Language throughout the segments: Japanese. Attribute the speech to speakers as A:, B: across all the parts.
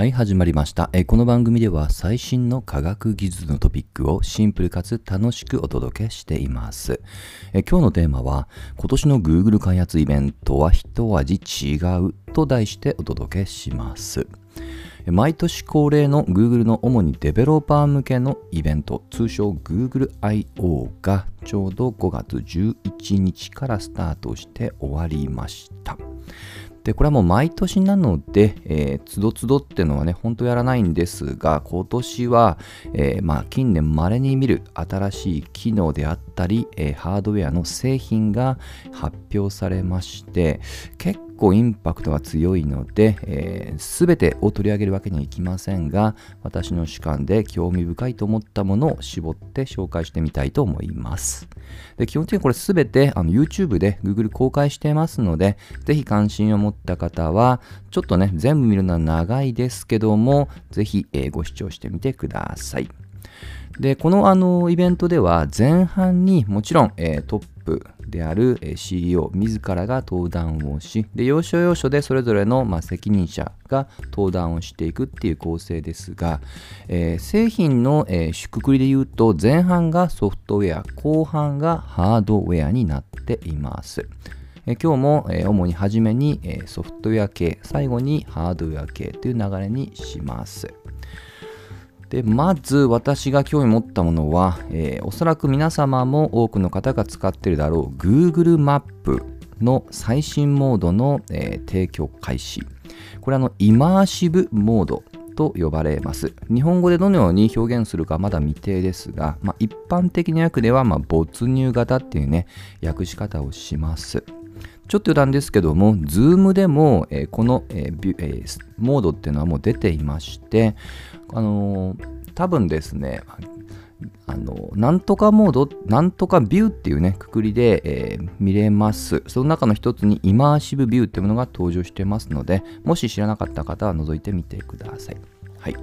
A: はい、始まりました。えこの番組では最新の科学技術のトピックをシンプルかつ楽しくお届けしています。え今日のテーマは、今年の Google 開発イベントは一味違うと題してお届けします。毎年恒例の Google の主にデベロッパー向けのイベント、通称 Google I.O. がちょうど5月11日からスタートして終わりました。でこれはもう毎年なので、えー、つどつどっていうのはね、本当やらないんですが、今年は、えーまあ、近年稀に見る新しい機能であったり、えーハードウェアの製品が発表されまして、結構インパクトが強いので、えー、全てを取り上げるわけにはいきませんが、私の主観で興味深いと思ったものを絞って紹介してみたいと思います。で基本的にこれ全てあの YouTube で Google 公開してますので、ぜひ関心を持った方は、ちょっとね、全部見るのは長いですけども、ぜひ、えーご視聴してみてください。で、このあのイベントでは前半にもちろん、えートップである CEO 自らが登壇をし、で、要所要所でそれぞれの、まあ、責任者が登壇をしていくっていう構成ですが、えー製品の、えー、くくりで言うと前半がソフトウェア、後半がハードウェアになっています。え今日も、え主に初めに、えソフトウェア系、最後にハードウェア系という流れにします。でまず私が興味持ったものは、えーおそらく皆様も多くの方が使っているだろう Google マップの最新モードの、えー提供開始。これはあのイマーシブモードと呼ばれます。日本語でどのように表現するかまだ未定ですが、まあ、一般的な訳では、まあ、没入型っていうね、訳し方をします。ちょっと余談ですけども、Zoom でも、えーこの、えーえーモードっていうのはもう出ていまして、あのー多分ですね、あのなんとかモード、なんとかビューっていうね、くくりで、えー見れます。その中の一つにイマーシブビューっていうものが登場してますので、もし知らなかった方は覗いてみてください。はい。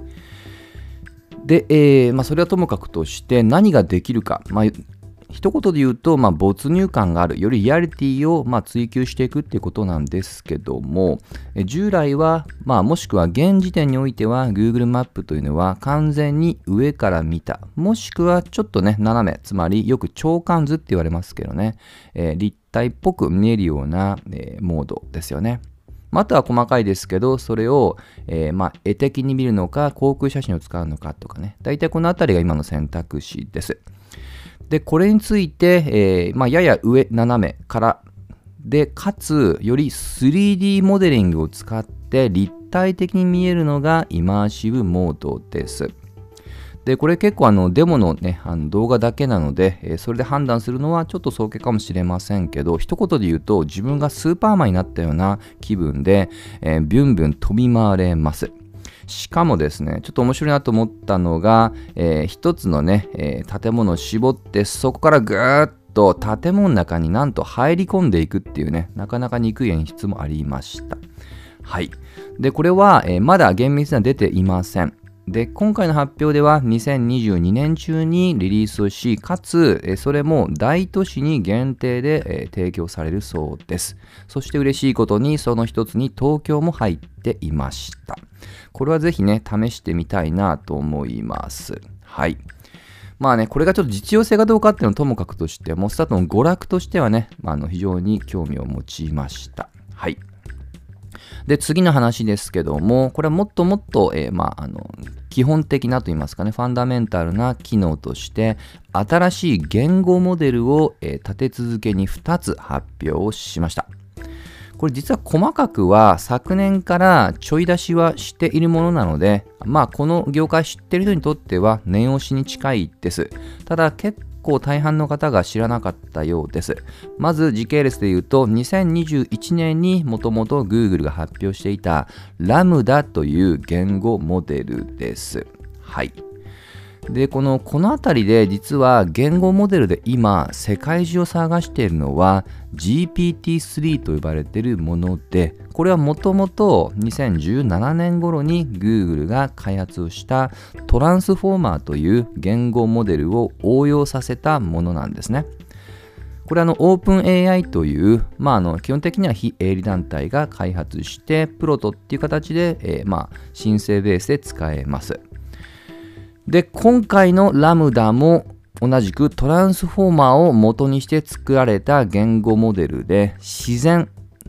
A: で、えーまあ、それはともかくとして何ができるか、まあ、一言で言うと、まあ、没入感がある、よりリアリティを、ま、追求していくっていうことなんですけども、従来は、まあ、もしくは現時点においては Google マップというのは完全に上から見た、もしくはちょっとね、斜め、つまりよく長官図って言われますけどね、えー立体っぽく見えるような、えーモードですよね。あとは細かいですけど、それを、えーまあ、絵的に見るのか、航空写真を使うのかとかね、大体このあたりが今の選択肢です。で、これについて、えーまあ、やや上、斜めから、で、かつ、より 3D モデリングを使って立体的に見えるのがイマーシブモードです。で、これ結構あのデモのね、あの動画だけなので、えーそれで判断するのはちょっと早計かもしれませんけど、一言で言うと自分がスーパーマンになったような気分で、えービュンビュン飛び回れます。しかもですね、ちょっと面白いなと思ったのが、えー一つのね、えー建物を絞って、そこからぐーっと建物の中になんと入り込んでいくっていうね、なかなか憎い演出もありました。はい。で、これは、えーまだ厳密には出ていません。で、今回の発表では2022年中にリリースをし、かつ、それも大都市に限定で、提供されるそうです。そして嬉しいことに、その一つに東京も入っていました。これはぜひね、試してみたいなと思います。はい。まあね、これがちょっと実用性がどうかっていうのはともかくとしても、スタートの娯楽としてはね、まあ、あの非常に興味を持ちました。はい。で、次の話ですけども、これはもっともっと、えーまあ、あの、基本的なといいますかね、ファンダメンタルな機能として、新しい言語モデルを、えー立て続けに2つ発表をしました。これ実は細かくは昨年からちょい出しはしているものなので、まあこの業界知ってる人にとっては念押しに近いです。ただ結構大半の方が知らなかったようです。まず時系列で言うと2021年にもともと Google が発表していたラムダという言語モデルです。はい。でこのこの辺りで実は言語モデルで今世界中を探しているのは GPT-3 と呼ばれているものでこれはもともと2017年頃に Google が開発をしたトランスフォーマーという言語モデルを応用させたものなんですね。これはあの OpenAI という、まあ、あの基本的には非営利団体が開発して、プロトっていう形で、えー、まあ、申請ベースで使えます。で、今回のラムダも同じくトランスフォーマーを元にして作られた言語モデルで自然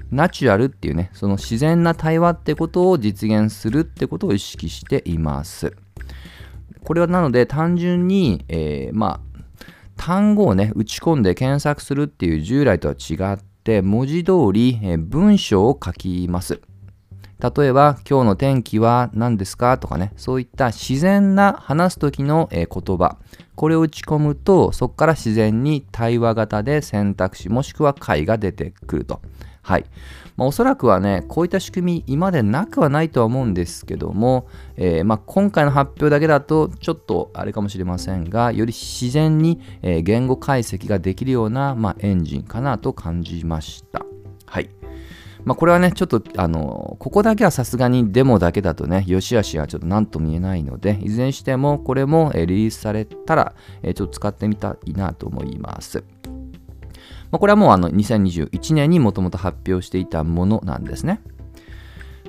A: ナチュラルっていうねその自然な対話ってことを実現するってことを意識しています。これはなので単純に、えー、まあ単語をね打ち込んで検索するっていう従来とは違って文字通り、え、文章を書きます。例えば、今日の天気は何ですかとかね、そういった自然な話す時の、え言葉、これを打ち込むと、そこから自然に対話型で選択肢、もしくは解が出てくると。はい。まあ、おそらくはね、こういった仕組み、今でなくはないとは思うんですけども、えー、まあ、今回の発表だけだと、ちょっとあれかもしれませんが、より自然に、え言語解析ができるような、まあ、エンジンかなと感じました。まあ、これはね、ちょっと、あの、ここだけはさすがにデモだけだとね、良し悪しはちょっと何とも言えないので、いずれにしても、これもリリースされたら、ちょっと使ってみたいなと思います。まあ、これはもうあの2021年にもともと発表していたものなんですね。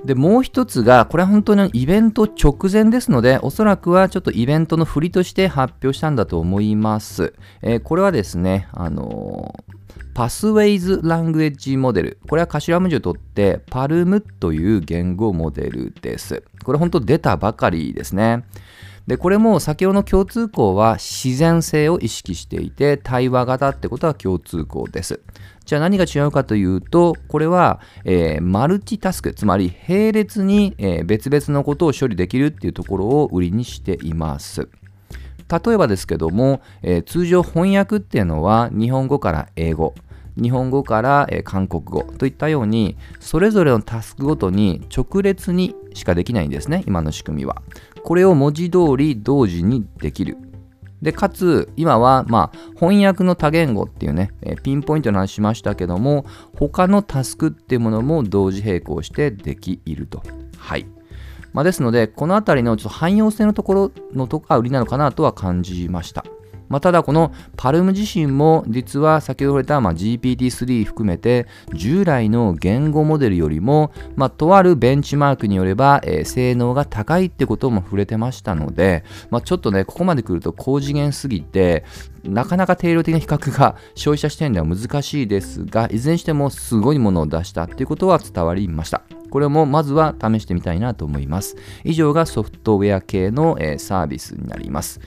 A: で、もう一つが、これは本当にイベント直前ですので、おそらくはちょっとイベントの振りとして発表したんだと思います。えー、これはですね、あのーパスウェイズ・ラングエッジモデル。これは頭文字を取って、パルムという言語モデルです。これ本当出たばかりですね。で、これも先ほどの共通項は自然性を意識していて、対話型ってことは共通項です。じゃあ何が違うかというと、これは、えー、マルチタスク、つまり並列に、えー、別々のことを処理できるっていうところを売りにしています。例えばですけども、えー、通常翻訳っていうのは日本語から英語、日本語から、え韓国語といったようにそれぞれのタスクごとに直列にしかできないんですね今の仕組みは。これを文字通り同時にできる。でかつ今は、まあ、翻訳の多言語っていうね、えピンポイントの話しましたけども他のタスクっていうものも同時並行してできると。はい。まあ、ですのでこのあたりのちょっと汎用性のところのとこが売りなのかなとは感じました。まあ、ただこのパルム自身も実は先ほど触れた GPT-3 含めて従来の言語モデルよりも、まあ、とあるベンチマークによれば、性能が高いってことも触れてましたので、まあ、ちょっとねここまで来ると高次元すぎてなかなか定量的な比較が消費者視点では難しいですがいずれにしてもすごいものを出したっていうことは伝わりました。これもまずは試してみたいなと思います。以上がソフトウェア系の、サービスになります。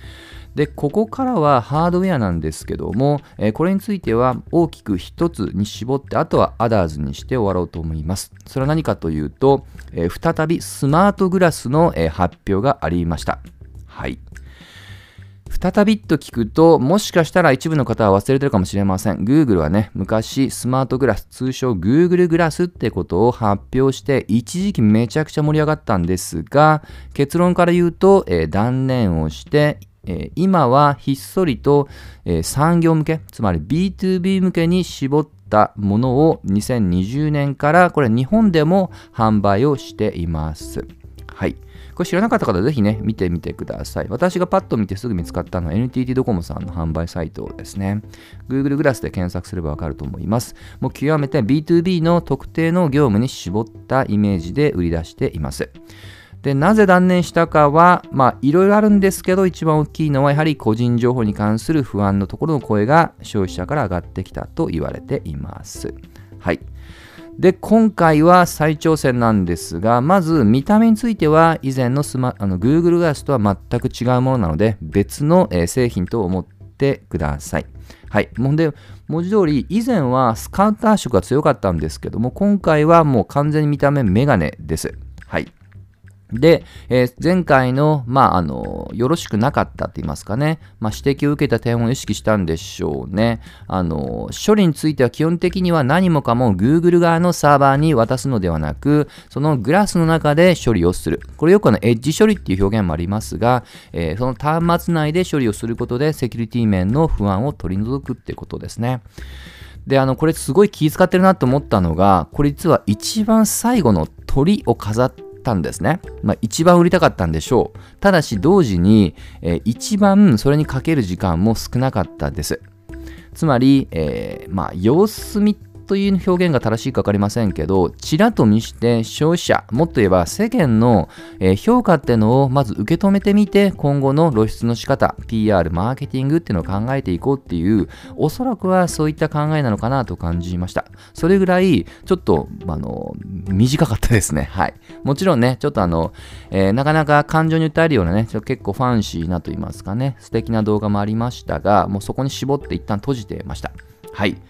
A: で、ここからはハードウェアなんですけども、えー、これについては大きく一つに絞って、あとはアダーズにして終わろうと思います。それは何かというと、えー、再びスマートグラスの、えー、発表がありました。はい。再びと聞くと、もしかしたら一部の方は忘れてるかもしれません。Google はね、昔スマートグラス、通称 Google グラスってことを発表して、一時期めちゃくちゃ盛り上がったんですが、結論から言うと、えー、断念をして、今はひっそりと、産業向け、つまり B2B 向けに絞ったものを2020年からこれ日本でも販売をしています。はい。これ知らなかった方はぜひね、見てみてください。私がパッと見てすぐ見つかったのは NTT ドコモさんの販売サイトですね。Google グラスで検索すればわかると思います。もう極めて B2B の特定の業務に絞ったイメージで売り出しています。で、なぜ断念したかは、まあ、いろいろあるんですけど、一番大きいのは、やはり個人情報に関する不安のところの声が消費者から上がってきたと言われています。はい。で、今回は再挑戦なんですが、まず見た目については、以前のスマあの Google Glass とは全く違うものなので、別の、え、製品と思ってください。はい。もんで、文字通り、以前はスカウター色が強かったんですけども、今回はもう完全に見た目メガネです。はい。で、えー、前回の、まあ、あの、よろしくなかったって言いますかね、まあ、指摘を受けた点を意識したんでしょうね。あの、処理については基本的には何もかも Google 側のサーバーに渡すのではなく、そのグラスの中で処理をする。これよくあの、エッジ処理っていう表現もありますが、えー、その端末内で処理をすることでセキュリティ面の不安を取り除くってことですね。で、あの、これすごい気遣ってるなと思ったのが、これ実は一番最後の鳥を飾ってたんですね。まあ、一番売りたかったんでしょう。ただし同時に、えー、一番それにかける時間も少なかったです。つまり、えー、まあ、様子見という表現が正しいか分かりませんけど、ちらと見して消費者、もっと言えば世間の評価っていうのをまず受け止めてみて、今後の露出の仕方、PR、マーケティングっていうのを考えていこうっていう、おそらくはそういった考えなのかなと感じました。それぐらい、ちょっと、あの、短かったですね。はい。もちろんね、ちょっとあの、えー、なかなか感情に訴えるようなね、ちょ結構ファンシーなと言いますかね、素敵な動画もありましたが、もうそこに絞って一旦閉じてました。はい。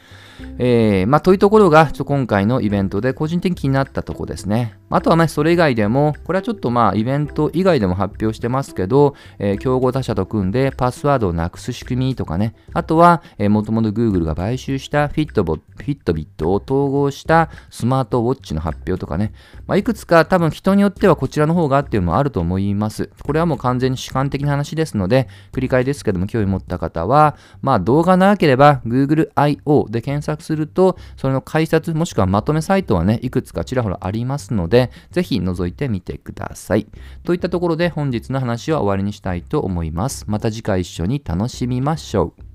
A: えー、まあ、というところが、ちょ今回のイベントで個人的に気になったとこですね。あとはね、それ以外でも、これはちょっとまあ、イベント以外でも発表してますけど、えー、競合他社と組んでパスワードをなくす仕組みとかね、あとは、えー、もともと Google が買収したフィットボフィットビットを統合したスマートウォッチの発表とかね、まあ、いくつか多分人によってはこちらの方がっていうのもあると思います。これはもう完全に主観的な話ですので、繰り返しですけども、興味持った方は、まあ、動画なければ Google I.O. で検索すると、それの解説もしくはまとめサイトはね、いくつかちらほらありますのでで、ぜひ覗いてみてください。といったところで本日の話は終わりにしたいと思います。また次回一緒に楽しみましょう。